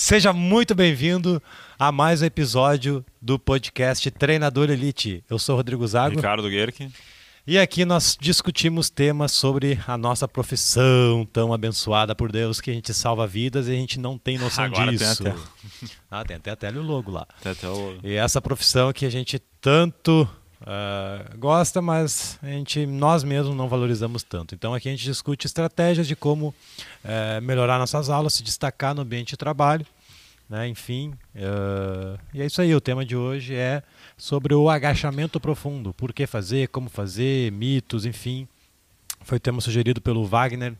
Seja muito bem-vindo a mais um episódio do podcast Treinador Elite. Eu sou Rodrigo Zago. Ricardo Guerque. E aqui nós discutimos temas sobre a nossa profissão tão abençoada por Deus que a gente salva vidas e a gente não tem noção Agora disso. tem até. Ah, tem até a tela e o logo lá. Tem até o... E essa profissão que a gente tanto ah, gosta, mas a gente, nós mesmos não valorizamos tanto. Então aqui a gente discute estratégias de como eh, melhorar nossas aulas, se destacar no ambiente de trabalho. Né? Enfim, ah, e é isso aí. O tema de hoje é sobre o agachamento profundo. Por que fazer, como fazer, mitos, enfim. Foi o tema sugerido pelo Wagner.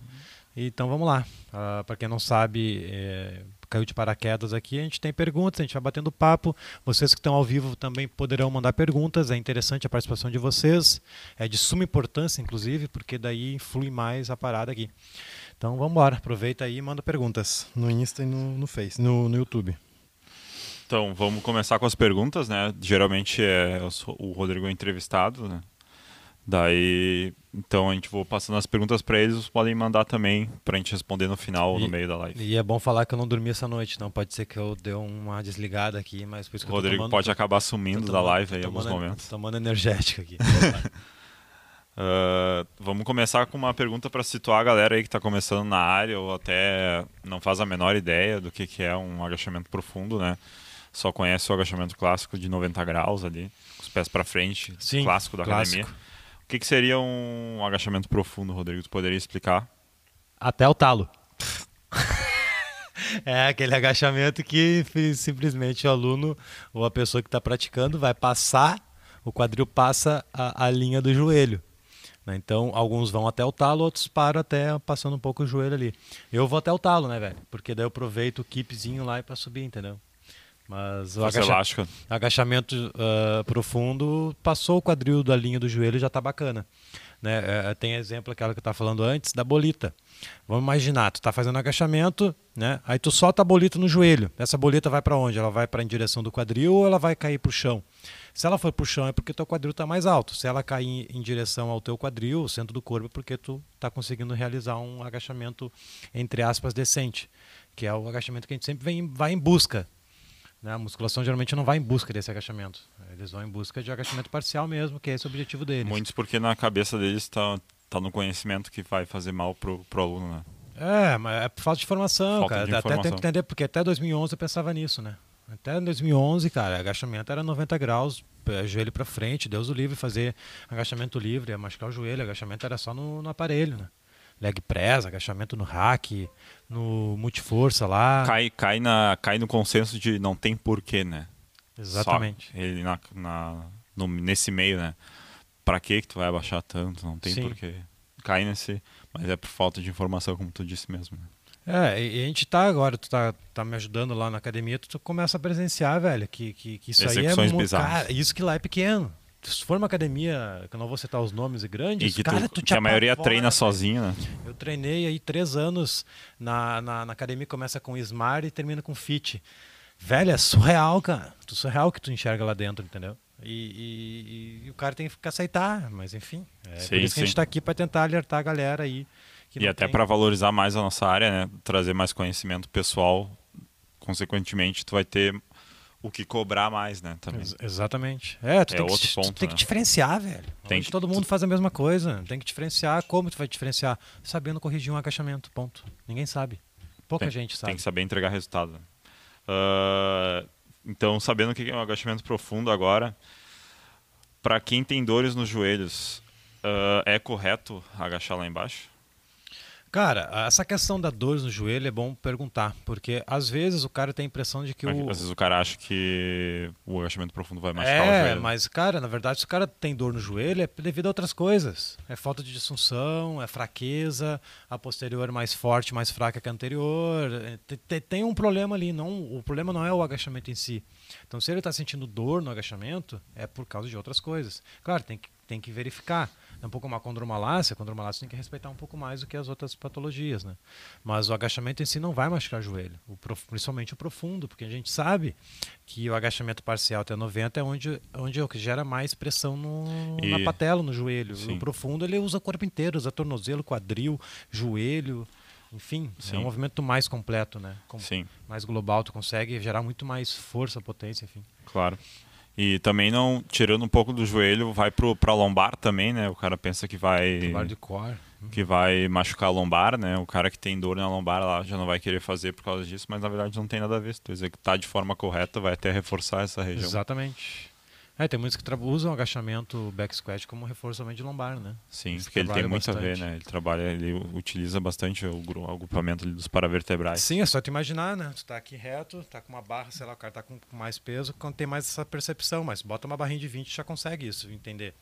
Então vamos lá. Para quem não sabe, é, caiu de paraquedas aqui, a gente tem perguntas, a gente vai batendo papo. Vocês que estão ao vivo também poderão mandar perguntas. É interessante a participação de vocês. É de suma importância, inclusive, porque daí influi mais a parada aqui. Então vamos embora. Aproveita aí e manda perguntas no Insta e no, no Face, no, no YouTube. Então, vamos começar com as perguntas, né? Geralmente é eu sou- o Rodrigo é entrevistado, né? Daí, então a gente vou passando as perguntas para eles, vocês podem mandar também pra gente responder no final ou no meio da live. E é bom falar que eu não dormi essa noite, não. Pode ser que eu dê uma desligada aqui, mas por isso O que eu tô Rodrigo tomando- pode acabar tô sumindo da tomando- live tô aí em alguns momentos. tô Tomando energética aqui. Ah, vamos começar com uma pergunta para situar a galera aí que está começando na área ou até não faz a menor ideia do que, que é um agachamento profundo, né? Só conhece o agachamento clássico de 90 graus ali, com os pés para frente, Sim, clássico da clássico. academia. O que, que seria um agachamento profundo, Rodrigo? Tu poderia explicar? Até o talo. é aquele agachamento que simplesmente o aluno ou a pessoa que está praticando vai passar, o quadril passa a, a linha do joelho. né? Então, alguns vão até o talo, outros param até passando um pouco o joelho ali. Eu vou até o talo, né, velho? Porque daí eu aproveito o keepzinho lá para subir, entendeu? Mas o agacha- agachamento ah, profundo, passou o quadril da linha do joelho já está bacana. Né? Eh, tem exemplo aquela que eu estava falando antes da bolita. Vamos imaginar, tu está fazendo agachamento, né? aí tu solta a bolita no joelho. Essa bolita vai para onde? Ela vai para em direção do quadril ou ela vai cair para o chão? Se ela for para o chão é porque teu quadril está mais alto. Se ela cair em, em direção ao teu quadril, o centro do corpo, é porque tu está conseguindo realizar um agachamento, entre aspas, decente. Que é o agachamento que a gente sempre vem, vai em busca. Né? A musculação geralmente não vai em busca desse agachamento. Eles vão em busca de agachamento parcial mesmo, que é esse o objetivo deles. Muitos porque na cabeça deles está tá no conhecimento que vai fazer mal pro, pro aluno, né? É, mas é por falta de informação, Falta cara. de Até tem informação. que entender, porque até 2011 eu pensava nisso, né? Até 2011, cara, agachamento era 90 graus, pé, joelho pra frente, Deus o livre, fazer agachamento livre, ia machucar o joelho, agachamento era só no, no aparelho, né? Leg press, agachamento no hack, no multiforça lá. Cai, cai, na, cai no consenso de não tem porquê, né? Exatamente. Só ele na, na- no- nesse meio, né? Pra que que tu vai abaixar tanto? Não tem Sim. porquê. Cai nesse... Mas é por falta de informação, como tu disse mesmo. né? É, e a gente tá agora, tu tá, tá me ajudando lá na academia, tu, tu começa a presenciar, velho, que, que, que isso aí é Execuções muito. Cara, isso que lá é pequeno. Se for uma academia, que eu não vou citar os nomes E grandes, que, cara, tu, tu te que a maioria treina velho. sozinho, né? Eu treinei aí três anos na, na, na academia, começa com Smart e termina com Fit. Velho, é surreal, cara. Tu surreal que tu enxerga lá dentro, entendeu? E, e- e o cara tem que aceitar, mas enfim. É por Sim, isso que a gente sim. tá aqui para tentar alertar a galera aí. E até tem- pra valorizar mais a nossa área, né? Trazer mais conhecimento pessoal. Consequentemente, tu vai ter o que cobrar mais, né? Também. Ex- exatamente. É, tu É tem, que, outro tu ponto, tem que né? diferenciar, velho. Tem que- todo mundo faz a mesma coisa. Tem que diferenciar. Como tu vai diferenciar? Sabendo corrigir um agachamento, ponto. Ninguém sabe. Pouca Tem- gente sabe. Tem que saber entregar resultado. Ah, então, sabendo o que é um agachamento profundo agora, para quem tem dores nos joelhos, ah, é correto agachar lá embaixo? Cara, essa questão da dor no joelho é bom perguntar, porque às vezes o cara tem a impressão de que Às o. vezes o cara acha que o agachamento profundo vai machucar o É, joelho. mas, cara, na verdade, se o cara tem dor no joelho, é devido a outras coisas. É falta de disfunção, é fraqueza, a posterior mais forte, mais fraca que a anterior. É, te- te- Tem um problema ali. Não, o problema não é o agachamento em si. Então, se ele está sentindo dor no agachamento, é por causa de outras coisas. Claro, tem que, tem que verificar. É um pouco uma condromalácia, a condromalácia tem que respeitar um pouco mais do que as outras patologias, né? Mas o agachamento em si não vai machucar o joelho, o prof- principalmente o profundo, porque a gente sabe que o agachamento parcial até 90 é onde, onde é o que gera mais pressão no, na E- patela, no joelho. Sim. O profundo ele usa o corpo inteiro, usa tornozelo, quadril, joelho. Enfim, Sim. é um movimento mais completo, né? Com- Sim, mais global, tu consegue gerar muito mais força, potência, enfim. claro. E também não, tirando um pouco do joelho, vai pro, pra lombar também, né? O cara pensa que vai Trabalho de core. que vai machucar a lombar, né? O cara que tem dor na lombar lá já não vai querer fazer por causa disso, mas na verdade não tem nada a ver. Se tu executar de forma correta, vai até reforçar essa região. Exatamente. É, tem muitos que usam o agachamento back squat como reforço também de lombar, né? Sim, Isso porque ele tem muito a ver, bastante. né? Ele trabalha, ele utiliza bastante o o agrupamento dos paravertebrais. Sim, é só tu imaginar, né? Tu tá aqui reto, tá com uma barra, sei lá, o cara tá com com mais peso, quando tem mais essa percepção, mas bota uma barrinha de 20 já consegue isso, entender.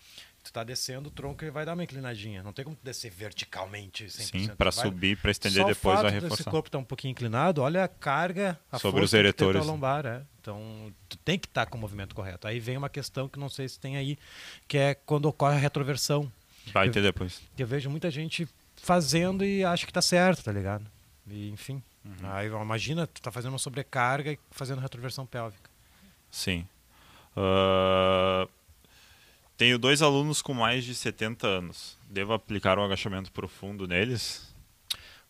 Tu tá descendo o tronco e vai dar uma inclinadinha. Não tem como descer verticalmente 100%. Sim, para subir, para estender Só depois o vai fato desse reforçar. corpo tá um pouquinho inclinado, olha a carga, a Sobre os que eretores. tua lombar, é. Então, tu tem que estar com o movimento correto. Aí vem uma questão que não sei se tem aí, que é quando ocorre a retroversão. Vai ter depois. Que eu vejo muita gente fazendo e acha que tá certo, tá ligado? E, enfim. Uhum. Aí imagina, tu tá fazendo uma sobrecarga e fazendo retroversão pélvica. Sim. Ah, tenho dois alunos com mais de 70 anos. Devo aplicar um agachamento profundo neles?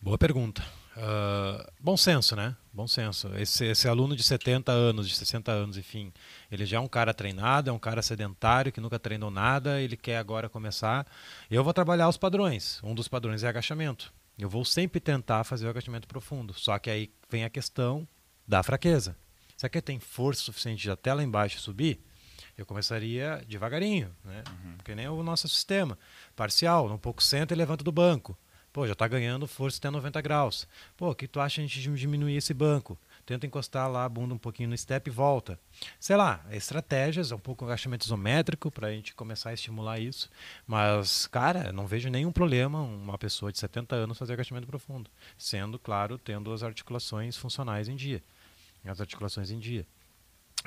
Boa pergunta. Ah, bom senso, né? Bom senso. Esse, esse aluno de 70 anos, de 60 anos, enfim, ele já é um cara treinado, é um cara sedentário que nunca treinou nada, ele quer agora começar. Eu vou trabalhar os padrões. Um dos padrões é agachamento. Eu vou sempre tentar fazer o agachamento profundo. Só que aí vem a questão da fraqueza. Será que ele tem força suficiente até lá embaixo subir? Eu começaria devagarinho, né? Porque nem o nosso sistema. Parcial, um pouco senta e levanta do banco. Pô, já está ganhando força até 90 graus. Pô, o que tu acha a gente diminuir esse banco? Tenta encostar lá a bunda um pouquinho no step e volta. Sei lá, estratégias, um pouco agachamento isométrico para a gente começar a estimular isso. Mas, cara, não vejo nenhum problema uma pessoa de 70 anos fazer agachamento profundo. Sendo, claro, tendo as articulações funcionais em dia. As articulações em dia.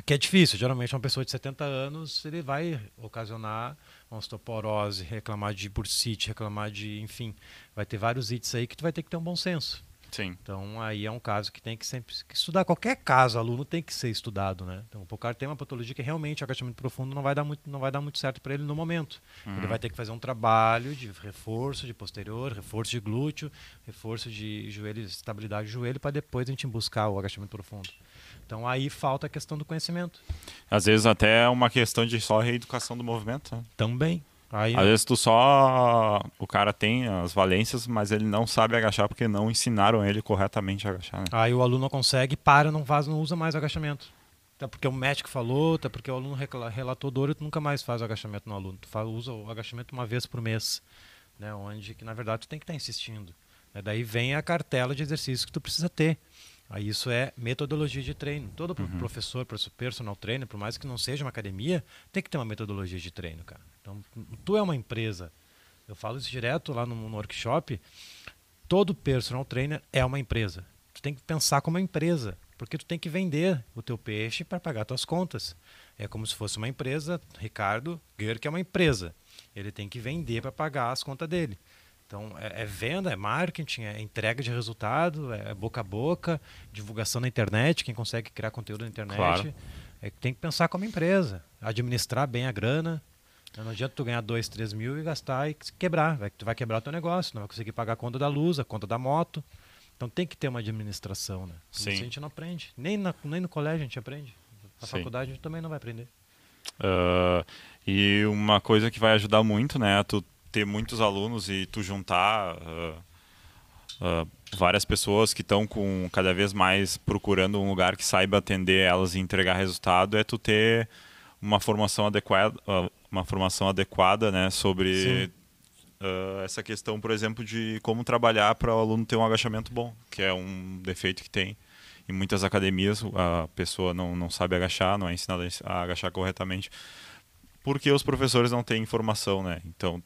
Que é difícil, geralmente uma pessoa de 70 anos ele vai ocasionar osteoporose, reclamar de bursite, reclamar de, enfim, vai ter vários itens aí que tu vai ter que ter um bom senso. Sim. Então aí é um caso que tem que sempre que estudar. Qualquer caso, aluno tem que ser estudado, né? Então o cara tem uma patologia que realmente o agachamento profundo não vai dar muito, não vai dar muito certo para ele no momento. Ele vai ter que fazer um trabalho de reforço de posterior, reforço de glúteo, reforço de joelho, estabilidade de joelho para depois a gente buscar o agachamento profundo. Então aí falta a questão do conhecimento Às vezes até é uma questão de só reeducação do movimento. né? também. Aí Às vezes tu só. O cara tem as valências, mas ele não sabe agachar porque não ensinaram ele corretamente a agachar. Né? Aí o aluno não consegue, para, não faz, não usa mais agachamento. Até porque o médico falou, até porque o aluno relatou dor e tu nunca mais faz o agachamento no aluno. Tu faz, usa o agachamento uma vez por mês, né? Onde que na verdade tu tem que estar insistindo. né? Daí vem a cartela de exercícios que tu precisa ter. Aí isso é metodologia de treino. Todo pro- professor, personal trainer, por mais que não seja uma academia, tem que ter uma metodologia de treino, cara. Então, tu é uma empresa. Eu falo isso direto lá no, no workshop. Todo personal trainer é uma empresa. Tu tem que pensar como uma empresa, porque tu tem que vender o teu peixe para pagar tuas contas. É como se fosse uma empresa, Ricardo Guerre, que é uma empresa. Ele tem que vender para pagar as contas dele. Então, é, é venda, é marketing, é entrega de resultado, é boca a boca, divulgação na internet, quem consegue criar conteúdo na internet. Claro. É, que tem que pensar como empresa, administrar bem a grana. Não adianta tu ganhar 2, 3 mil e gastar e quebrar. Vai, tu vai quebrar o teu negócio, não vai conseguir pagar a conta da luz, a conta da moto. Então tem que ter uma administração, né? Sim. Isso a gente não aprende. Nem, na- nem no colégio a gente aprende. Na Sim. faculdade a gente também não vai aprender. Ah, e uma coisa que vai ajudar muito, né? é Tu ter muitos alunos e tu juntar ah, ah, várias pessoas que estão com cada vez mais procurando um lugar que saiba atender elas e entregar resultado, é tu ter uma formação adequada, ah, uma formação adequada, né? Sobre ah, essa questão, por exemplo, de como trabalhar para o aluno ter um agachamento bom, que é um defeito que tem. Em muitas academias, a pessoa não, não sabe agachar, não é ensinada a agachar corretamente, porque os professores não têm informação, né? Então,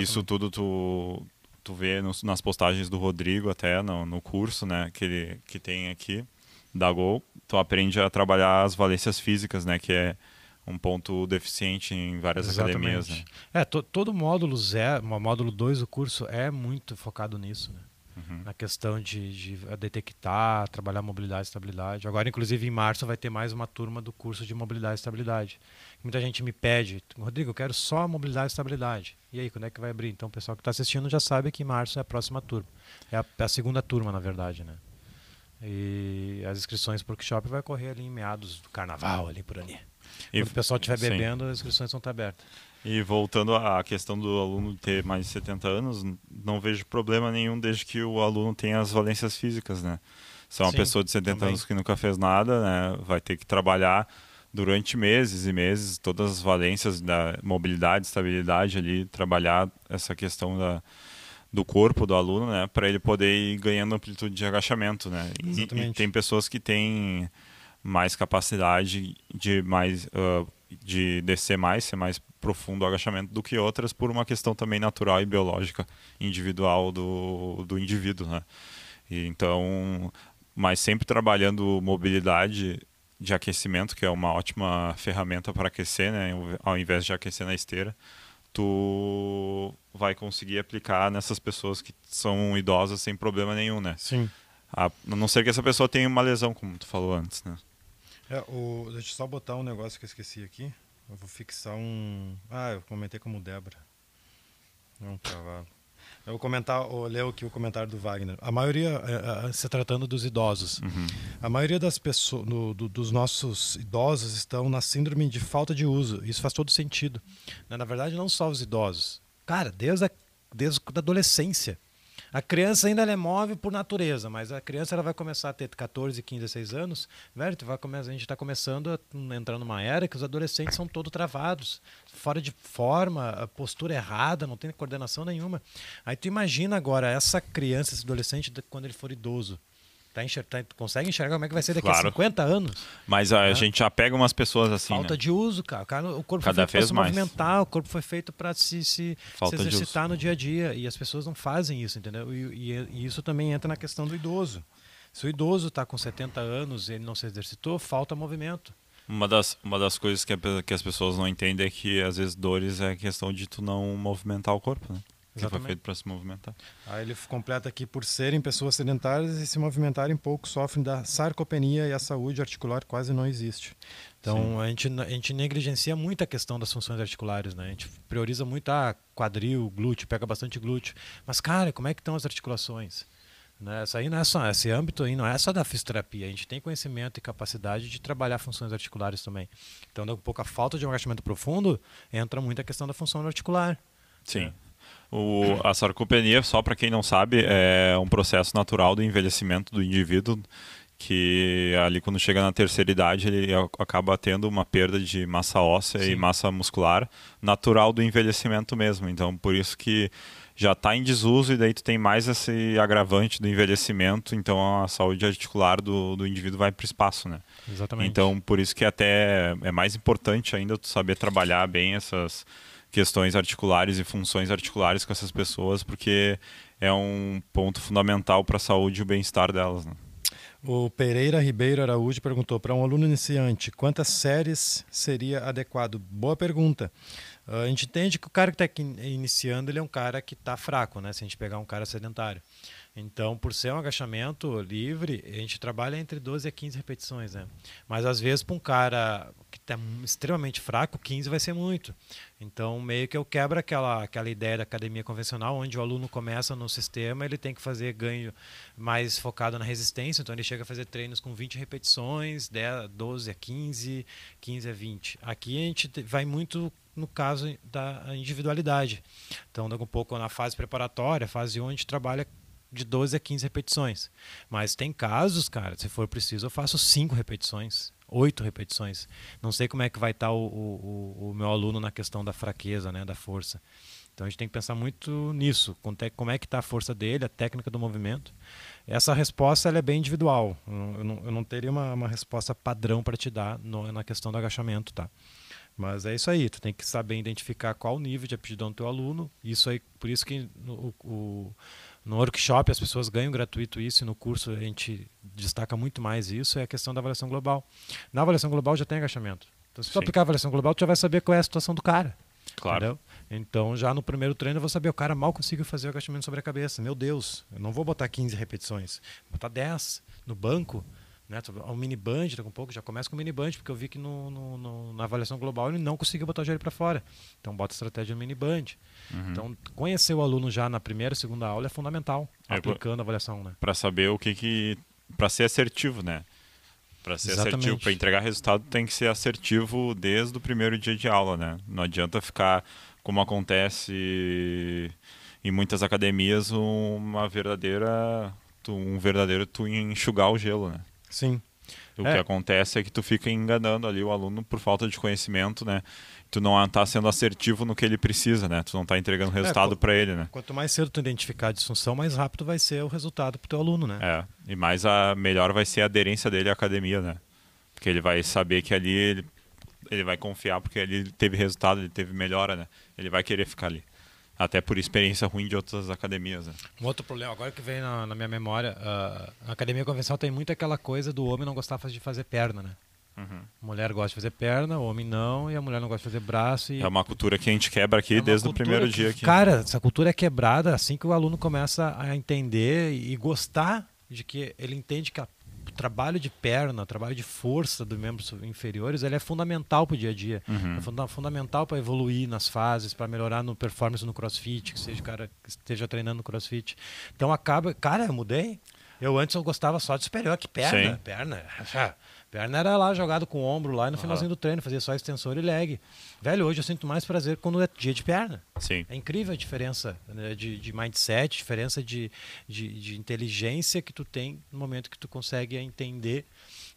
isso tudo tu, tu vê nos- nas postagens do Rodrigo até no, no curso, né, que ele que tem aqui da Gol, tu aprende a trabalhar as valências físicas, né, que é um ponto deficiente em várias academias, né? É, to- todo módulo zero, módulo 2 do curso é muito focado nisso, né? Uhum. Na questão de, de, detectar, trabalhar mobilidade e estabilidade. Agora, inclusive, em março vai ter mais uma turma do curso de mobilidade e estabilidade. Muita gente me pede, Rodrigo, eu quero só mobilidade e estabilidade. E aí, quando é que vai abrir? Então, o pessoal que está assistindo já sabe que em março é a próxima turma. É a, é a segunda turma, na verdade, né? E as inscrições para o workshop vai correr ali em meados do carnaval, ali por ali. E, Quando o pessoal estiver bebendo, as inscrições vão estar abertas. E voltando à questão do aluno ter mais de 70 anos, não vejo problema nenhum desde que o aluno tenha as valências físicas, né? Se é uma Sim, pessoa de 70 também. anos que nunca fez nada, né, vai ter que trabalhar durante meses e meses todas as valências da mobilidade, estabilidade ali, trabalhar essa questão da, do corpo do aluno, né, para ele poder ir ganhando amplitude de agachamento, né. E, e, tem pessoas que têm mais capacidade de mais uh, de descer mais, ser mais profundo o agachamento do que outras por uma questão também natural e biológica individual do, do indivíduo, né. E, então, mas sempre trabalhando mobilidade de aquecimento, que é uma ótima ferramenta para aquecer, né, ao invés de aquecer na esteira, tu vai conseguir aplicar nessas pessoas que são idosas sem problema nenhum, né? Sim. A, a não ser que essa pessoa tenha uma lesão, como tu falou antes, né? É, o, deixa eu só botar um negócio que eu esqueci aqui. Eu vou fixar um. Ah, eu comentei como Débora. É um cavalo. Eu vou comentar, eu ler aqui o comentário do Wagner. A maioria, é, é, se tratando dos idosos, uhum. a maioria das pessoas, do, dos nossos idosos estão na síndrome de falta de uso. Isso faz todo sentido. Na verdade, não só os idosos. Cara, desde a, desde a adolescência. A criança ainda é móvel por natureza, mas a criança ela vai começar a ter 14, 15, 16 anos, velho, vai começar, a gente está começando a entrar numa era que os adolescentes são todos travados, fora de forma, postura errada, não tem coordenação nenhuma. Aí tu imagina agora essa criança, esse adolescente, quando ele for idoso. Tá enxer tá, consegue enxergar como é que vai ser daqui claro. a 50 anos? Mas a, gente já pega umas pessoas assim. Falta né? de uso, cara. O corpo Cada foi feito para se mais. movimentar, o corpo foi feito para se, se, se, exercitar no dia a dia. E as pessoas não fazem isso, entendeu? E, e, e isso também entra na questão do idoso. Se o idoso está com 70 anos e ele não se exercitou, falta movimento. Uma das, uma das coisas que, a, que as pessoas não entendem é que às vezes dores é questão de tu não movimentar o corpo, né? Que foi feito para se movimentar. Aí ele completa aqui, por serem pessoas sedentárias e se movimentarem pouco, sofrem da sarcopenia e a saúde articular quase não existe. Então a gente, a gente negligencia muito a questão das funções articulares, né? A gente prioriza muito a ah, quadril, glúteo, pega bastante glúteo. Mas, cara, como é que estão as articulações? Né? Essa aí não é só, esse âmbito aí não é só da fisioterapia, a gente tem conhecimento e capacidade de trabalhar funções articulares também. Então, um pouco a falta de um agachamento profundo, entra muito a questão da função articular. Sim. Né? O, a sarcopenia, só para quem não sabe, é um processo natural do envelhecimento do indivíduo que ali quando chega na terceira idade ele acaba tendo uma perda de massa óssea Sim. e massa muscular natural do envelhecimento mesmo. Então por isso que já está em desuso e daí tu tem mais esse agravante do envelhecimento, então a saúde articular do, do indivíduo vai para o espaço, né? Exatamente. Então por isso que até é mais importante ainda tu saber trabalhar bem essas questões articulares e funções articulares com essas pessoas, porque é um ponto fundamental para a saúde e o bem-estar delas. Né? O Pereira Ribeiro Araújo perguntou para um aluno iniciante quantas séries seria adequado. Boa pergunta. Uh, a gente entende que o cara que está iniciando ele é um cara que está fraco, né? Se a gente pegar um cara sedentário. Então, por ser um agachamento livre, a gente trabalha entre 12 a 15 repetições, né? Mas às vezes para um cara que está extremamente fraco, 15 vai ser muito. Então, meio que eu quebro aquela, aquela ideia da academia convencional, onde o aluno começa no sistema, ele tem que fazer ganho mais focado na resistência, então ele chega a fazer treinos com 20 repetições, 10, 12 a 15, 15 a 20. Aqui a gente vai muito no caso da individualidade. Então, daqui um pouco na fase preparatória, fase 1, a gente trabalha de 12 a 15 repetições. Mas tem casos, cara, se for preciso, eu faço 5 repetições, 8 repetições. Não sei como é que vai estar o, o, o, meu aluno na questão da fraqueza, né, da força. Então a gente tem que pensar muito nisso, como é que está a força dele, a técnica do movimento. Essa resposta é bem individual. Eu não, eu não teria uma, uma resposta padrão para te dar no, na questão do agachamento, tá? Mas é isso aí, tu tem que saber identificar qual o nível de aptidão do teu aluno. Isso aí, por isso que o, o no workshop as pessoas ganham gratuito isso e no curso a gente destaca muito mais isso, é a questão da avaliação global. Na avaliação global já tem agachamento. Então se tu Sim. aplicar a avaliação global, tu já vai saber qual é a situação do cara. Claro. Entendeu? Então, já no primeiro treino, eu vou saber, o cara mal conseguiu fazer o agachamento sobre a cabeça. Meu Deus, eu não vou botar 15 repetições, vou botar 10 no banco. Né, o mini band, daqui a pouco já começa com o mini band, porque eu vi que no, no, no, na avaliação global ele não conseguiu botar o joelho para fora. Então bota a estratégia no mini band. Uhum. Então conhecer o aluno já na primeira, segunda aula é fundamental, é, aplicando a avaliação, né? Para saber o que que para ser assertivo, né? Para ser Exatamente. assertivo, para entregar resultado, tem que ser assertivo desde o primeiro dia de aula, né? Não adianta ficar como acontece em muitas academias, uma verdadeira um verdadeiro tu enxugar o gelo, né? Sim. O é. que acontece é que tu fica enganando ali o aluno por falta de conhecimento, né? Tu não está sendo assertivo no que ele precisa, né? Tu não está entregando é, resultado é, para ele, né? Quanto mais cedo tu identificar a disfunção, mais rápido vai ser o resultado para o teu aluno, né? É, e mais a melhor vai ser a aderência dele à academia, né? Porque ele vai saber que ali ele, ele vai confiar porque ele teve resultado, ele teve melhora, né? Ele vai querer ficar ali. Até por experiência ruim de outras academias. Né? Um outro problema, agora que vem na, na minha memória, uh, a academia convencional tem muito aquela coisa do homem não gostar de fazer perna, né? Uhum. A mulher gosta de fazer perna, o homem não, e a mulher não gosta de fazer braço. E... É uma cultura que a gente quebra aqui é desde o primeiro que, dia. Aqui. Cara, essa cultura é quebrada assim que o aluno começa a entender e gostar de que ele entende que a trabalho de perna, o trabalho de força dos membros inferiores, ele é fundamental para o dia a dia. Uhum. É funda fundamental para evoluir nas fases, para melhorar no performance no crossfit, que seja o cara que esteja treinando no crossfit. Então acaba. Cara, eu mudei. Eu antes eu gostava só de superior, que perna, Sim. perna. Perna era lá jogado com o ombro lá no finalzinho do treino, fazia só extensor e leg. Velho, hoje eu sinto mais prazer quando é dia de perna. Sim. É incrível a diferença né, de, de mindset, diferença de, de, de, inteligência que tu tem no momento que tu consegue entender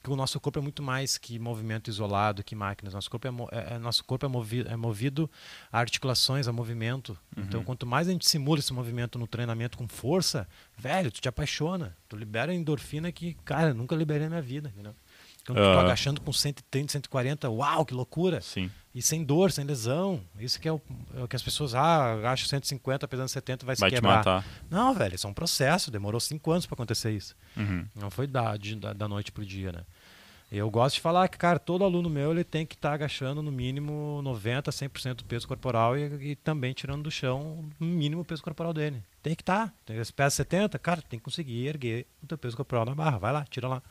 que o nosso corpo é muito mais que movimento isolado, que máquinas. Nosso corpo é, é, é nosso corpo é movido, é movido a articulações, a movimento. Uhum. Então, quanto mais a gente simula esse movimento no treinamento com força, velho, tu te apaixona. Tu libera endorfina que, cara, nunca liberei na minha vida, entendeu? Então, uh, tô agachando com 130, 140, uau, que loucura! Sim. E sem dor, sem lesão. Isso que é o, é o que as pessoas, ah, agacha 150, pesando 70, vai, vai se quebrar. Matar. Não, velho, isso é um processo, demorou 5 anos para acontecer isso. Uhum. Não foi da, de, da, da noite pro dia, né? Eu gosto de falar que, cara, todo aluno meu ele tem que estar tá agachando no mínimo 90, 100% do peso corporal e, e, também tirando do chão no mínimo o peso corporal dele. Tem que estar. Tá. Tem pesa 70, cara, tem que conseguir erguer o teu peso corporal na barra. Vai lá, tira lá.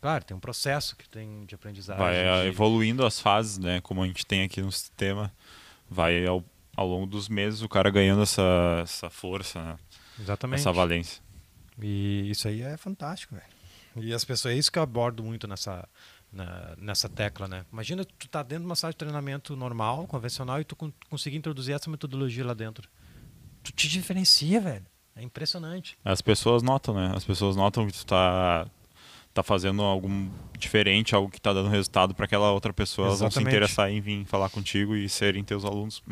Claro, tem um processo que tem de aprendizagem. Vai de... evoluindo as fases, né? Como a gente tem aqui no sistema. Vai ao, ao longo dos meses o cara ganhando essa, essa força, né? Exatamente. Essa valência. E isso aí é fantástico, velho. E as pessoas, é isso que eu abordo muito nessa, na, nessa tecla, né? Imagina tu tá dentro de uma sala de treinamento normal, convencional, e tu conseguir introduzir essa metodologia lá dentro. Tu te diferencia, velho. É impressionante. As pessoas notam, né? As pessoas notam que tu tá tá fazendo algo diferente, algo que está dando resultado para aquela outra pessoa, elas vão se interessar em vir falar contigo e serem teus alunos.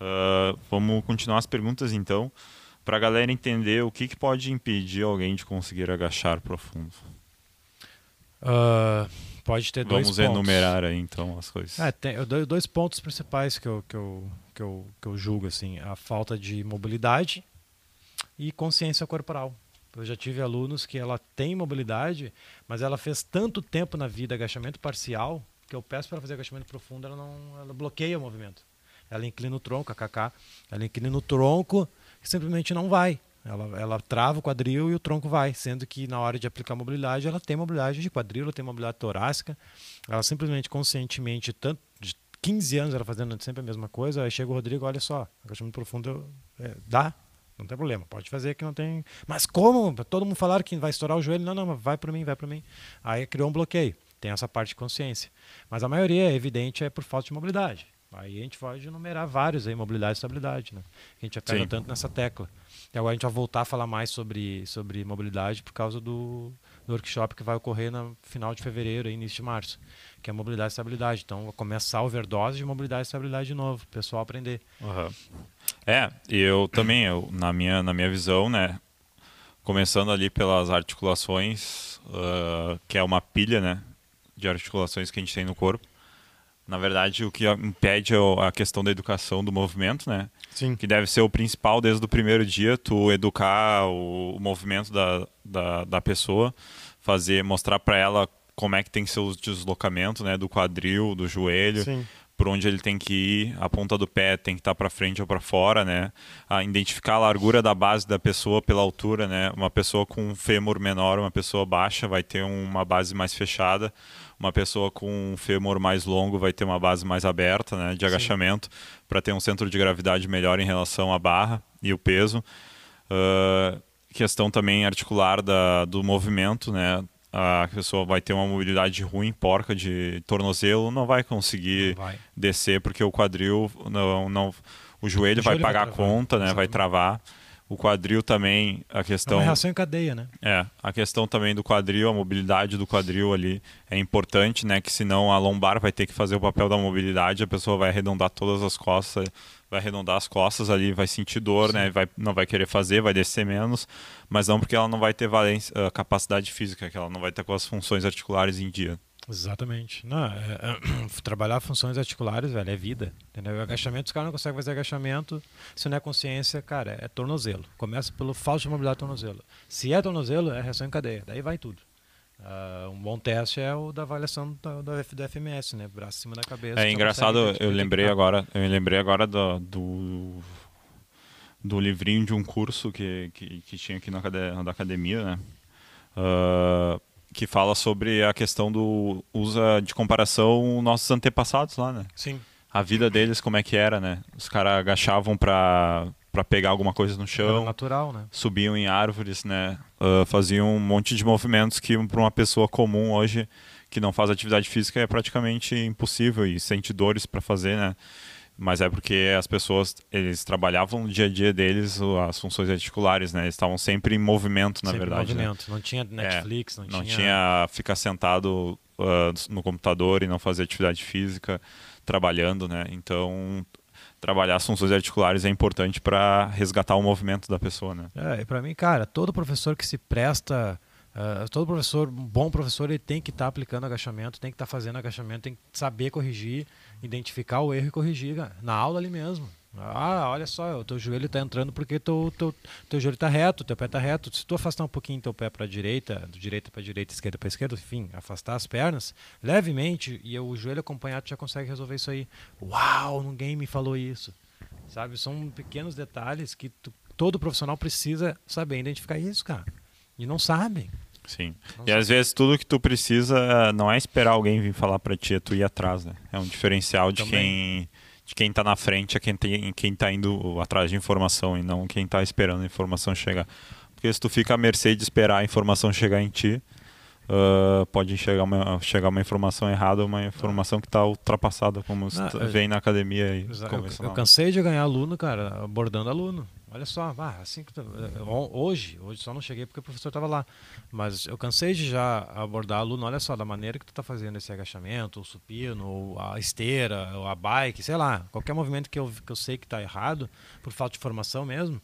Uh, vamos continuar as perguntas então, para a galera entender o que, que pode impedir alguém de conseguir agachar profundo. Uh, pode ter dois Vamos enumerar aí então as coisas. É, tem eu dou dois pontos principais que eu, que, eu, que, eu, que eu julgo assim, a falta de mobilidade e consciência corporal. Eu já tive alunos que ela tem mobilidade, mas ela fez tanto tempo na vida agachamento parcial que eu peço para fazer agachamento profundo, ela não ela bloqueia o movimento. Ela inclina o tronco, a KK, ela inclina o tronco e simplesmente não vai. Ela, ela trava o quadril e o tronco vai, sendo que na hora de aplicar mobilidade, ela tem mobilidade de quadril, ela tem mobilidade torácica. Ela simplesmente, conscientemente, tanto de 15 anos ela fazendo sempre a mesma coisa, aí chega o Rodrigo, olha só, agachamento profundo é, dá, não tem problema, pode fazer que não tem. Mas como? Todo mundo falaram que vai estourar o joelho. Não, não, vai para mim, vai para mim. Aí criou um bloqueio. Tem essa parte de consciência. Mas a maioria, é evidente, é por falta de mobilidade. Aí a gente pode enumerar vários aí, mobilidade e estabilidade, né? A gente apega tanto nessa tecla. E agora a gente vai voltar a falar mais sobre, sobre mobilidade por causa do, do workshop que vai ocorrer no final de fevereiro início de março, que é mobilidade e estabilidade. Então, começar a overdose de mobilidade e estabilidade de novo, o pessoal aprender. Uhum. É, eu também, eu, na, minha, na minha visão, né, começando ali pelas articulações, uh, que é uma pilha, né, de articulações que a gente tem no corpo. Na verdade, o que impede é a questão da educação do movimento, né? Sim. Que deve ser o principal desde o primeiro dia, tu educar o, o movimento da, da, da, pessoa, fazer, mostrar para ela como é que tem que ser o deslocamento, né? Do quadril, do joelho. Sim por onde ele tem que ir, a ponta do pé tem que estar para frente ou para fora, né? A identificar a largura da base da pessoa pela altura, né? Uma pessoa com um fêmur menor, uma pessoa baixa vai ter uma base mais fechada, uma pessoa com um fêmur mais longo vai ter uma base mais aberta, né? De agachamento para ter um centro de gravidade melhor em relação à barra e o peso. Uh, questão também articular da, do movimento, né? A pessoa vai ter uma mobilidade ruim, porca de tornozelo, não vai conseguir não vai. descer porque o quadril não, não o joelho, o vai pagar a conta, né? Vai travar. O quadril também, a questão. É uma reação em cadeia, né? É, a questão também do quadril, a mobilidade do quadril ali é importante, né? Que senão a lombar vai ter que fazer o papel da mobilidade, a pessoa vai arredondar todas as costas, vai arredondar as costas ali, vai sentir dor, né? Sim. né? Vai, não vai querer fazer, vai descer menos, mas não porque ela não vai ter valência, uh, capacidade física, que ela não vai ter com as funções articulares em dia. Exatamente. Não, é, é, trabalhar funções articulares, velho, é vida. Entendeu? Agachamento, os caras não conseguem fazer agachamento se não é consciência, cara, é tornozelo. Começa pelo falta de mobilidade tornozelo. Se é tornozelo, é reação em cadeia. Daí vai tudo. Uh, um bom teste é o da avaliação do, do, do FMS, né? Braço cima da cabeça. É engraçado, eu lembrei agora, eu lembrei agora do, do, do, livrinho de um curso que, que, que tinha aqui na, da academia, né? Uh, que fala sobre a questão do usa de comparação nossos antepassados lá, né? Sim. A vida deles como é que era, né? Os caras agachavam para para pegar alguma coisa no chão. Era natural, né? Subiam em árvores, né? Uh, faziam um monte de movimentos que para uma pessoa comum hoje que não faz atividade física é praticamente impossível e sente dores para fazer, né? Mas é porque as pessoas eles trabalhavam no dia a dia deles as funções articulares, né? Eles estavam sempre em movimento, na sempre verdade. Em né? movimento. Né? Não tinha Netflix, é, não, não tinha. tinha ficar sentado uh, no computador e não fazer atividade física trabalhando, né? Então trabalhar as funções articulares é importante para resgatar o movimento da pessoa, né? É, e para mim, cara, todo professor que se presta, uh, todo professor, bom professor, ele tem que estar tá aplicando agachamento, tem que estar tá fazendo agachamento, tem que saber corrigir, identificar o erro e corrigir, cara, na aula ali mesmo. Ah, olha só, o teu joelho está entrando porque teu, teu, teu joelho está reto, teu pé está reto. Se tu afastar um pouquinho teu pé para a direita, do direita para direita, esquerda para esquerda, enfim, afastar as pernas levemente e o joelho acompanhado já consegue resolver isso aí. Uau, ninguém me falou isso. Sabe, são pequenos detalhes que tu, todo profissional precisa saber identificar isso, cara. E não sabem. Sim. Não e às vezes tudo que tu precisa não é esperar alguém vir falar para ti, é tu ir atrás, né? É um diferencial de Também. quem de quem está na frente é quem tem, quem está indo atrás de informação e não quem está esperando a informação chegar. Porque se tu fica à mercê de esperar a informação chegar em ti, uh, pode chegar uma, chegar uma informação errada, uma informação que está ultrapassada, como Não, vem na academia. aí eu, eu, cansei de ganhar aluno, cara, abordando aluno. Olha só, ah, assim que hoje, hoje só não cheguei porque o professor estava lá, mas eu cansei de já abordar aluno, olha só, da maneira que tu está fazendo esse agachamento, o supino, ou a esteira, ou a bike, sei lá, qualquer movimento que eu, que eu sei que está errado, por falta de formação mesmo,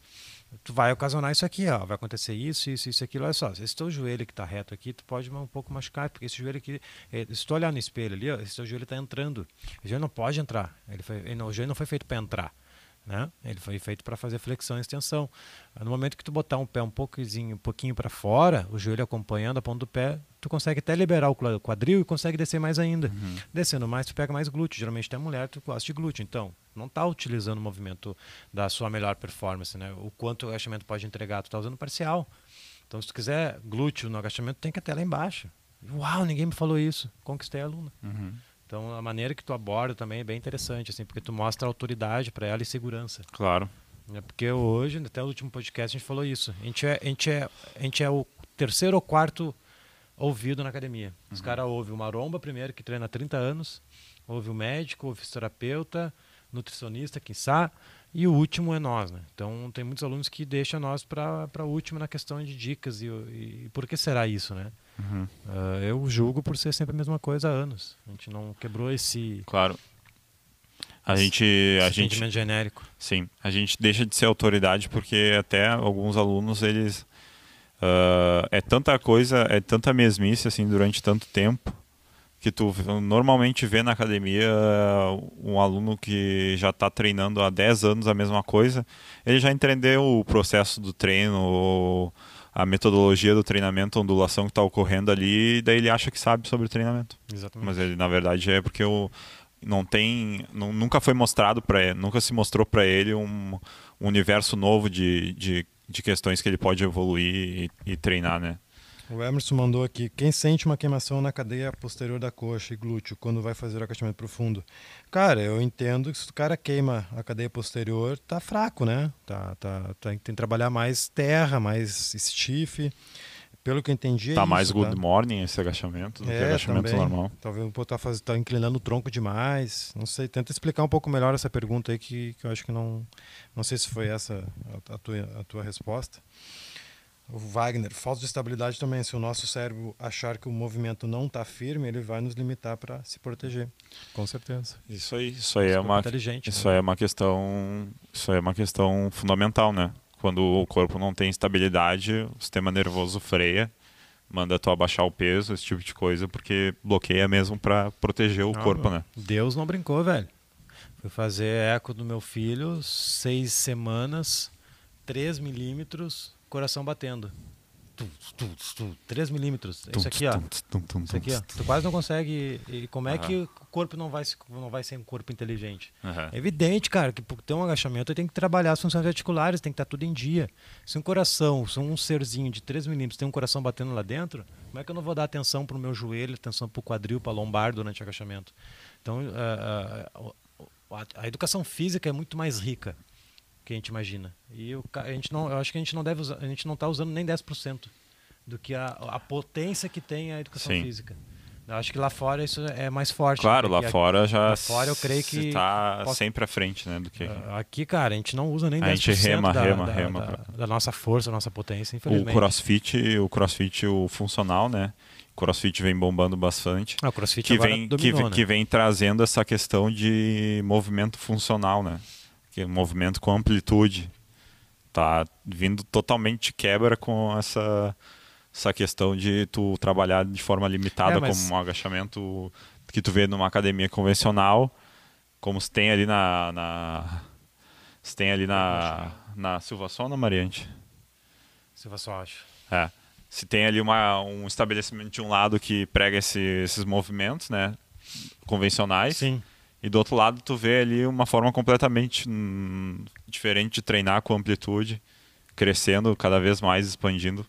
tu vai ocasionar isso aqui, ó, vai acontecer isso, isso, isso, aquilo, olha só, esse teu joelho que está reto aqui, tu pode um pouco machucar, porque esse joelho aqui, é, se tu olhar no espelho ali, ó, esse teu joelho está entrando, o joelho não pode entrar, ele foi, ele não, o joelho não foi feito para entrar, né? Ele foi feito para fazer flexão e extensão. No momento que tu botar um pé um pouquinho, um pouquinho para fora, o joelho acompanhando a ponta do pé, tu consegue até liberar o quadril e consegue descer mais ainda. Uhum. Descendo mais, tu pega mais glúteo. Geralmente tu é mulher, tu gosta de glúteo. Então, não está utilizando o movimento da sua melhor performance, né? O quanto o agachamento pode entregar, tu está usando parcial. Então, se tu quiser glúteo no agachamento, tem que até lá embaixo. Uau, ninguém me falou isso. Conquistei a aluna. Uhum. Então a maneira que tu aborda também é bem interessante, assim, porque tu mostra autoridade para ela e segurança. Claro. É porque hoje, até o último podcast, a gente falou isso. A gente é, a gente é, a gente é o terceiro ou quarto ouvido na academia. Os uhum. caras ouvem o maromba primeiro, que treina há 30 anos, ouve o médico, ouve o fisioterapeuta, nutricionista, quem sabe, e o último é nós. Né? Então tem muitos alunos que deixam nós para o último na questão de dicas. E, e, e por que será isso, né? Uhum. Uh, eu julgo por ser sempre a mesma coisa há anos. A gente não quebrou esse. Claro. A esse, gente, esse a gente, genérico. Sim, a gente deixa de ser autoridade porque até alguns alunos eles uh, é tanta coisa, é tanta mesmice assim durante tanto tempo que tu normalmente vê na academia um aluno que já está treinando há 10 anos a mesma coisa, ele já entendeu o processo do treino, a metodologia do treinamento, a ondulação que está ocorrendo ali, e daí ele acha que sabe sobre o treinamento. Exatamente. Mas ele, na verdade, é porque o, não tem, não, nunca foi mostrado para ele, nunca se mostrou para ele um, um, universo novo de, de, de, questões que ele pode evoluir e, e treinar, né? O Emerson mandou aqui: quem sente uma queimação na cadeia posterior da coxa e glúteo quando vai fazer o agachamento profundo? Cara, eu entendo que se o cara queima a cadeia posterior, tá fraco, né? Tá, tá, tá tem que trabalhar mais terra, mais stiff. Pelo que eu entendi. É tá isso, mais good tá? morning esse agachamento do é, que agachamento também. normal. Talvez o tá, faz, tá inclinando o tronco demais. Não sei, tenta explicar um pouco melhor essa pergunta aí que, que eu acho que não. Não sei se foi essa a tua, a tua resposta. O Wagner, falta de estabilidade também. Se o nosso cérebro achar que o movimento não está firme, ele vai nos limitar para se proteger. Com certeza. Isso aí, isso aí é uma inteligente. Isso né? é uma questão, isso é uma questão fundamental, né? Quando o corpo não tem estabilidade, o sistema nervoso freia, manda tu abaixar o peso, esse tipo de coisa, porque bloqueia mesmo para proteger o corpo, né? Deus não brincou, velho. Fui fazer eco do meu filho, seis semanas, 3 milímetros, coração batendo. 3 milímetros. Isso aqui, ó. Isso aqui, ó. Tu quase não consegue. E como é que o corpo não vai, não vai ser um corpo inteligente? É evidente, cara, que por ter um agachamento tem que trabalhar as funções articulares, tem que estar tudo em dia. Se um coração, se um serzinho de 3 milímetros tem um coração batendo lá dentro, como é que eu não vou dar atenção para o meu joelho, atenção para o quadril, para a lombar durante o agachamento? Então, a, a, a educação física é muito mais rica que a gente imagina. E o, a gente não, eu acho que a gente não deve usar, a gente não está usando nem 10% do que a, a potência que tem a educação Sim. física. Eu acho que lá fora isso é mais forte. Claro, lá fora já lá fora eu creio que está posso... sempre à frente, né, do que ah, aqui, cara, a gente não usa nem a 10% gente rema, da, rema, da, rema da, da, nossa força, da nossa potência, infelizmente. O CrossFit, o CrossFit o funcional, né? O CrossFit vem bombando bastante. Ah, o CrossFit que vem dominou, que, né? que vem trazendo essa questão de movimento funcional, né? Que é um movimento com amplitude tá vindo totalmente de quebra com essa essa questão de tu trabalhar de forma limitada é, mas... como um agachamento que tu vê numa academia convencional, como se tem ali na, na se tem ali na na Silva Sol, na Mariante. Silva Sol, acho. É. Se tem ali uma, um estabelecimento de um lado que prega esse, esses movimentos, né, convencionais. Sim. E do outro lado, tu vê ali uma forma completamente hum, diferente de treinar com amplitude, crescendo cada vez mais, expandindo.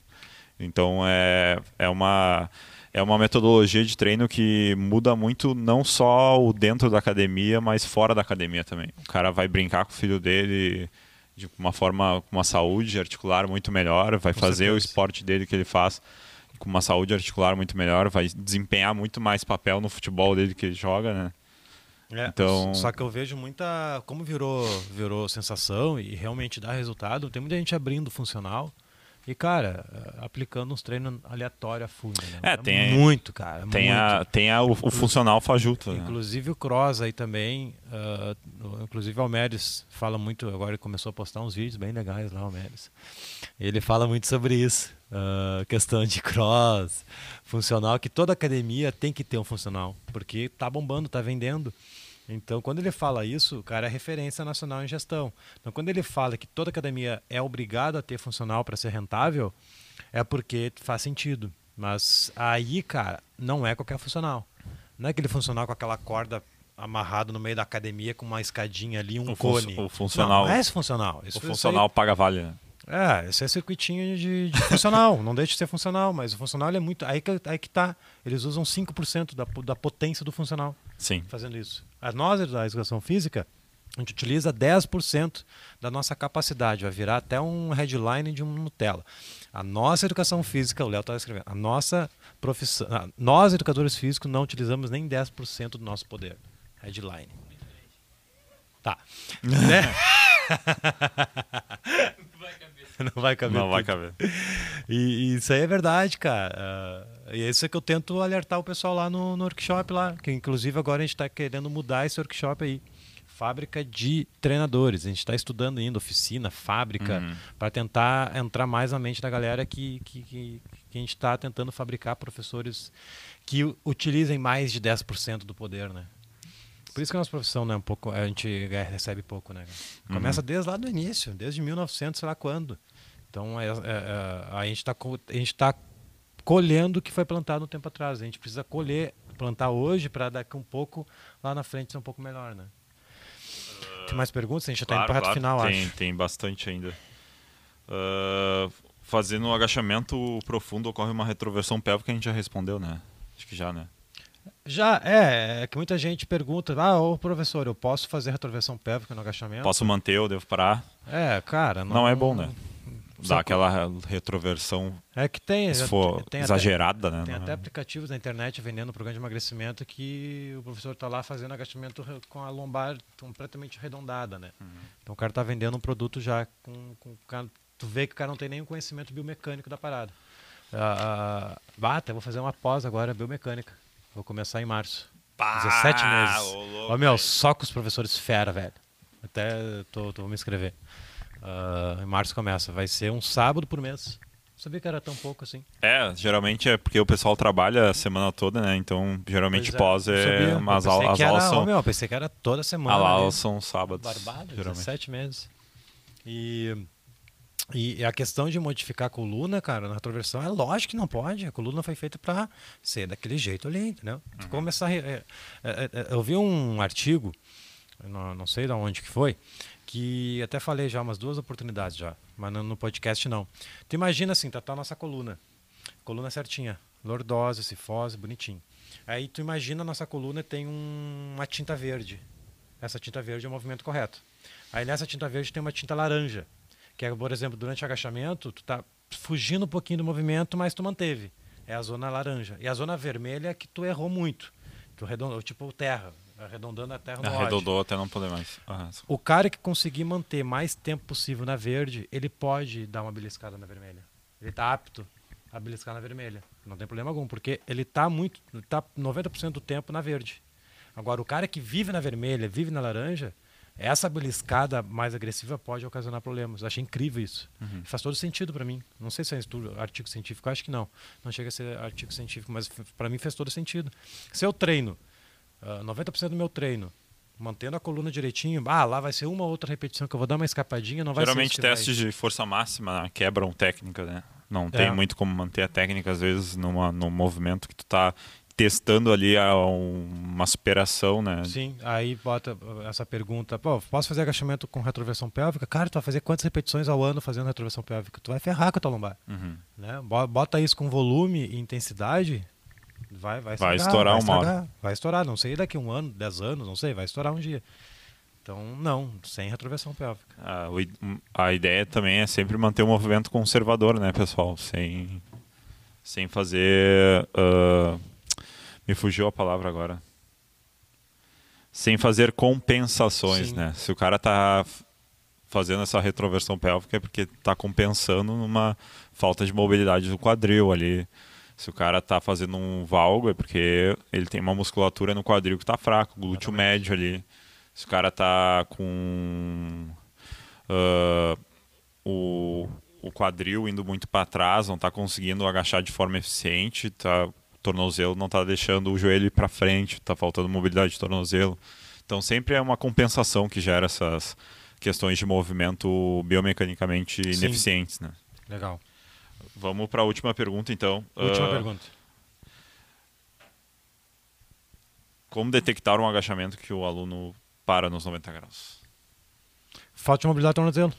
Então é, é, uma, é uma metodologia de treino que muda muito não só o dentro da academia, mas fora da academia também. O cara vai brincar com o filho dele de uma forma, com uma saúde articular muito melhor, vai com fazer certeza. o esporte dele que ele faz com uma saúde articular muito melhor, vai desempenhar muito mais papel no futebol dele que ele joga, né? É, então... Só que eu vejo muita. Como virou, virou sensação e realmente dá resultado, tem muita gente abrindo funcional. E, cara, aplicando uns treinos aleatórios a fundo. Né? É, tem muito, cara. Tem, muito. A, tem a, o, o funcional fajuto. Né? Inclusive né? o Cross aí também. Uh, inclusive o Almeres fala muito. Agora ele começou a postar uns vídeos bem legais lá, o Almeres. Ele fala muito sobre isso. Uh, questão de cross, funcional, que toda academia tem que ter um funcional. Porque tá bombando, tá vendendo. Então, quando ele fala isso, o cara é referência nacional em gestão. Então, quando ele fala que toda academia é obrigada a ter funcional para ser rentável, é porque faz sentido. Mas aí, cara, não é qualquer funcional. Não é aquele funcional com aquela corda amarrado no meio da academia com uma escadinha ali, um o cone. O funcional. Não, não é esse funcional. Esse o funcional aí, paga vale. Né? É, esse é circuitinho de, de funcional. não deixa de ser funcional, mas o funcional é muito. Aí que, aí que tá. Eles usam 5% da, da potência do funcional. Sim. Fazendo isso. A nós, da educação física, a gente utiliza 10% da nossa capacidade. Vai virar até um headline de um Nutella. A nossa educação física, o Léo estava escrevendo, a nossa profissão. Nós, educadores físicos, não utilizamos nem 10% do nosso poder. Headline. Tá. né? não vai caber. Não vai caber. E, e, isso aí é verdade, cara. E é isso que eu tento alertar o pessoal lá no, no workshop lá. Que inclusive agora a gente está querendo mudar esse workshop aí. Fábrica de treinadores. A gente está estudando ainda, oficina, fábrica, uhum. para tentar entrar mais na mente da galera que, que, que, que a gente está tentando fabricar professores que utilizem mais de 10% do poder, né? Por isso que a nossa profissão né, um pouco, a gente recebe pouco, né? Começa uhum. desde lá do início, desde 1900, sei lá quando. Então é, é, é a gente está tá colhendo o que foi plantado um tempo atrás. A gente precisa colher implantar hoje para daqui um pouco lá na frente ser um pouco melhor, né? Uh, tem mais perguntas? A gente já está claro, indo para claro, final, tem, acho. Tem bastante ainda. Uh, fazendo um agachamento profundo ocorre uma retroversão pélvica, a gente já respondeu, né? Acho que já, né? Já, é, é que muita gente pergunta, ah, ô professor, eu posso fazer retroversão pélvica no agachamento? Posso manter ou devo parar? É, cara... Não, não é bom, né? Dá aquela retroversão é que tem, se for tem exagerada, até, né? Tem até aplicativos na internet vendendo programa de emagrecimento que o professor está lá fazendo agachamento com a lombar completamente arredondada, né? Uhum. Então o cara está vendendo um produto já com, com tu vê que o cara não tem nenhum conhecimento biomecânico da parada. Ah, ah, até vou fazer uma pós agora biomecânica. Vou começar em março. Pá, 17 meses. Ó, meu, só com os professores fera, velho. Até tô, tô vou me inscrever. Uh, em março começa. Vai ser um sábado por mês. Sabia que era tão pouco assim. É, geralmente é porque o pessoal trabalha a semana toda, né? Então, geralmente é, pós é. Mas as aulas era, são. Oh, meu, pensei que era toda semana. As aulas são sábados. Barbado, geralmente. 17 meses. E. E a questão de modificar a coluna, cara, na retroversão, é lógico que não pode. A coluna foi feita para ser daquele jeito ali, entendeu? Uhum. começar. É, é, é, eu vi um artigo, não, não sei de onde que foi, que até falei já umas duas oportunidades já, mas no, no podcast não. Tu imagina assim, tá, tá a nossa coluna, coluna certinha, lordose, cifose, bonitinho. Aí tu imagina a nossa coluna tem um, uma tinta verde. Essa tinta verde é o movimento correto. Aí nessa tinta verde tem uma tinta laranja que é, por exemplo, durante o agachamento, tu tá fugindo um pouquinho do movimento, mas tu manteve. É a zona laranja. E a zona vermelha é que tu errou muito. Tu arredondou, tipo terra, arredondando a terra no Arredondou até não poder mais. Uhum. O cara que conseguir manter mais tempo possível na verde, ele pode dar uma beliscada na vermelha. Ele está apto a beliscar na vermelha. Não tem problema algum, porque ele está muito, tá 90% do tempo na verde. Agora, o cara que vive na vermelha, vive na laranja, essa beliscada mais agressiva pode ocasionar problemas. Eu achei incrível isso. Uhum. Faz todo sentido para mim. Não sei se é estudo, artigo científico, acho que não. Não chega a ser artigo científico, mas para mim fez todo sentido. Se eu treino, uh, ah, 90% do meu treino, mantendo a coluna direitinho, ah, lá vai ser uma outra repetição que eu vou dar uma escapadinha, não vai Geralmente ser testes vai... de força máxima quebram técnica, né? Não tem é. muito como manter a técnica, às vezes, numa, num movimento que tu está testando ali uma superação, né? Sim, aí bota essa pergunta, pô, posso fazer agachamento com retroversão pélvica? Cara, tu vai fazer quantas repetições ao ano fazendo retroversão pélvica? Tu vai ferrar com a tua lombar. Uhum. Né? Bota isso com volume e intensidade, vai, vai, vai estourar vai uma hora. Vai estourar, não sei daqui um ano, dez anos, não sei, vai estourar um dia. Então, não, sem retroversão pélvica. Ah, a ideia também é sempre manter o movimento conservador, né, pessoal? Sem, sem fazer... Uh me fugiu a palavra agora. Sem fazer compensações, Sim. né? Se o cara tá fazendo essa retroversão pélvica é porque tá compensando numa falta de mobilidade do quadril ali. Se o cara tá fazendo um valgo é porque ele tem uma musculatura no quadril que tá fraco, glúteo Exatamente. médio ali. Se o cara tá com uh, o, o quadril indo muito para trás, não tá conseguindo agachar de forma eficiente, tá tornozelo não está deixando o joelho ir para frente, está faltando mobilidade de tornozelo. Então sempre é uma compensação que gera essas questões de movimento biomecanicamente Sim. ineficientes, né? Legal. Vamos para a última pergunta então. Última uh, pergunta. Como detectar um agachamento que o aluno para nos 90 graus? Falta de mobilidade do tornozelo.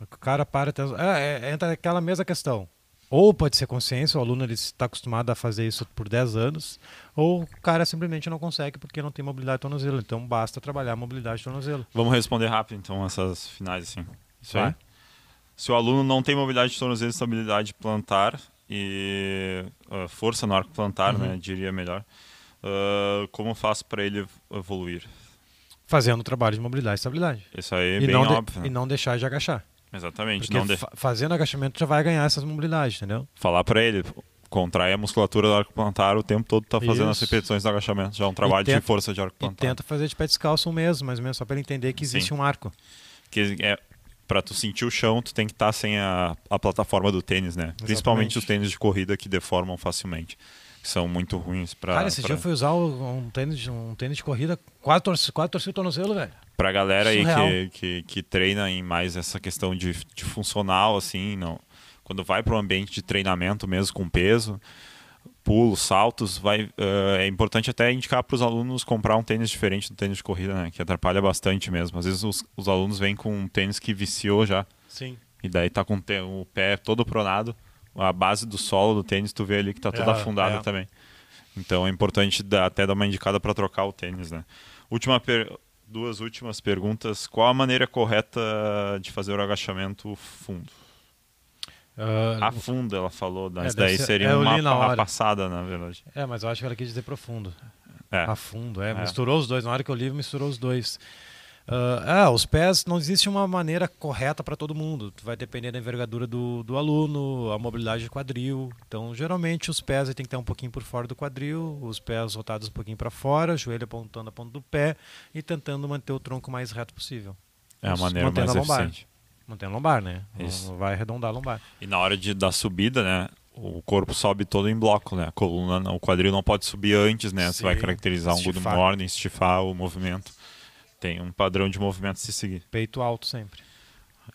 O cara para. É, é, entra aquela mesma questão. Ou pode ser consciência, o aluno ele está acostumado a fazer isso por 10 anos, ou o cara simplesmente não consegue porque não tem mobilidade de tornozelo. Então basta trabalhar a mobilidade de tornozelo. Vamos responder rápido então essas finais assim. Isso aí. Se o aluno não tem mobilidade de tornozelo, estabilidade plantar e uh, força no arco plantar, uhum. né, diria melhor, uh, como faço para ele evoluir? Fazendo o trabalho de mobilidade e estabilidade. Isso aí é e bem óbvio. Né? E não deixar de agachar. Exatamente. Porque não de... fazendo agachamento já vai ganhar essas mobilidades, entendeu? Falar para ele, contrai a musculatura do arco plantar o tempo todo tá fazendo Isso. as repetições do agachamento, já é um trabalho tenta, de força de arco plantar. E tenta fazer de pé descalço um mês, mais ou menos, só para ele entender que existe Sim. um arco. Que é para tu sentir o chão, tu tem que estar tá sem a, a plataforma do tênis, né? Exatamente. Principalmente os tênis de corrida que deformam facilmente são muito ruins para. Cara, esse pra... dia eu fui usar um tênis, um tênis de corrida, quase torci, quase torci o tornozelo, velho. Pra galera aí que, que, que, treina em mais essa questão de, de funcional, assim, não, quando vai para um ambiente de treinamento mesmo com peso, pulos, saltos, vai, uh, é importante até indicar para os alunos comprar um tênis diferente do tênis de corrida, né? Que atrapalha bastante mesmo. Às vezes os, os alunos vêm com um tênis que viciou já. Sim. E daí tá com o pé todo pronado. A base do solo do tênis, tu vê ali que tá toda é, afundada é. também. Então é importante dar, até dar uma indicada para trocar o tênis, né? Última per... Duas últimas perguntas. Qual a maneira correta de fazer o agachamento fundo? Uh, a fundo, ela falou, mas é, daí seria é, uma, uma passada, na verdade. É, mas eu acho que ela quis dizer profundo. É. A fundo, é, é. Misturou os dois. Na hora que eu li, misturou os dois. Uh, ah, os pés não existe uma maneira correta para todo mundo. Vai depender da envergadura do, do aluno, a mobilidade do quadril. Então, geralmente os pés tem que estar um pouquinho por fora do quadril, os pés rotados um pouquinho para fora, joelho apontando a ponta do pé e tentando manter o tronco mais reto possível. É a maneira mais a eficiente. Mantendo a lombar, né? Isso. Não vai arredondar a lombar. E na hora de, da subida, né? O corpo sobe todo em bloco, né? A coluna, o quadril não pode subir antes, né? Sim. Você vai caracterizar um good morning, estifar o movimento tem um padrão de movimento a se seguir. Peito alto sempre.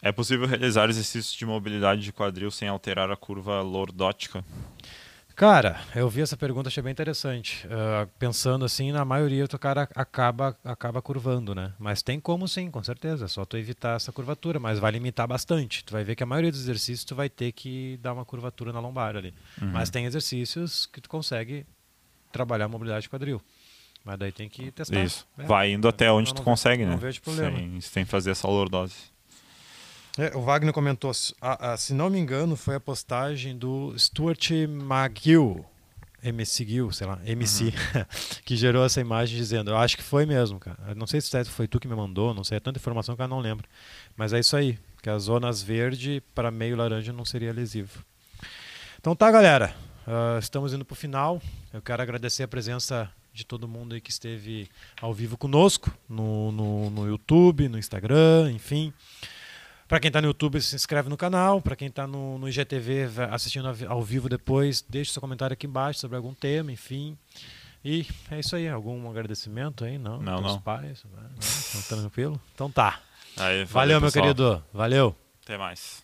É possível realizar exercícios de mobilidade de quadril sem alterar a curva lordótica? Cara, eu vi essa pergunta, achei bem interessante. Uh, pensando assim, na maioria o cara acaba, acaba curvando, né? Mas tem como sim, com certeza. É só tu evitar essa curvatura, mas vai limitar bastante. Tu vai ver que a maioria dos exercícios tu vai ter que dar uma curvatura na lombar ali. Uhum. Mas tem exercícios que tu consegue trabalhar a mobilidade de quadril. Mas daí tem que testar. Isso. É, Vai indo até onde tu consegue, não né? Não vejo problema. Sem, sem fazer essa lordose. É, o Wagner comentou, se não me engano, foi a postagem do Stuart McGill, MC Gill, sei lá, MC, uhum. que gerou essa imagem dizendo, eu acho que foi mesmo, cara. Eu não sei se foi tu que me mandou, não sei, é tanta informação que eu não lembro. Mas é isso aí, que as zonas verde para meio laranja não seria lesivo. Então tá, galera. Uh, estamos indo para o final. Eu quero agradecer a presença de todo mundo aí que esteve ao vivo conosco, no, no, no YouTube, no Instagram, enfim. Para quem está no YouTube, se inscreve no canal. Para quem está no, no IGTV assistindo ao vivo depois, deixe seu comentário aqui embaixo sobre algum tema, enfim. E é isso aí. Algum agradecimento aí? Não? Não, não. pais? Não, tranquilo? Então tá. Aí, valeu, valeu meu querido. Valeu. Até mais.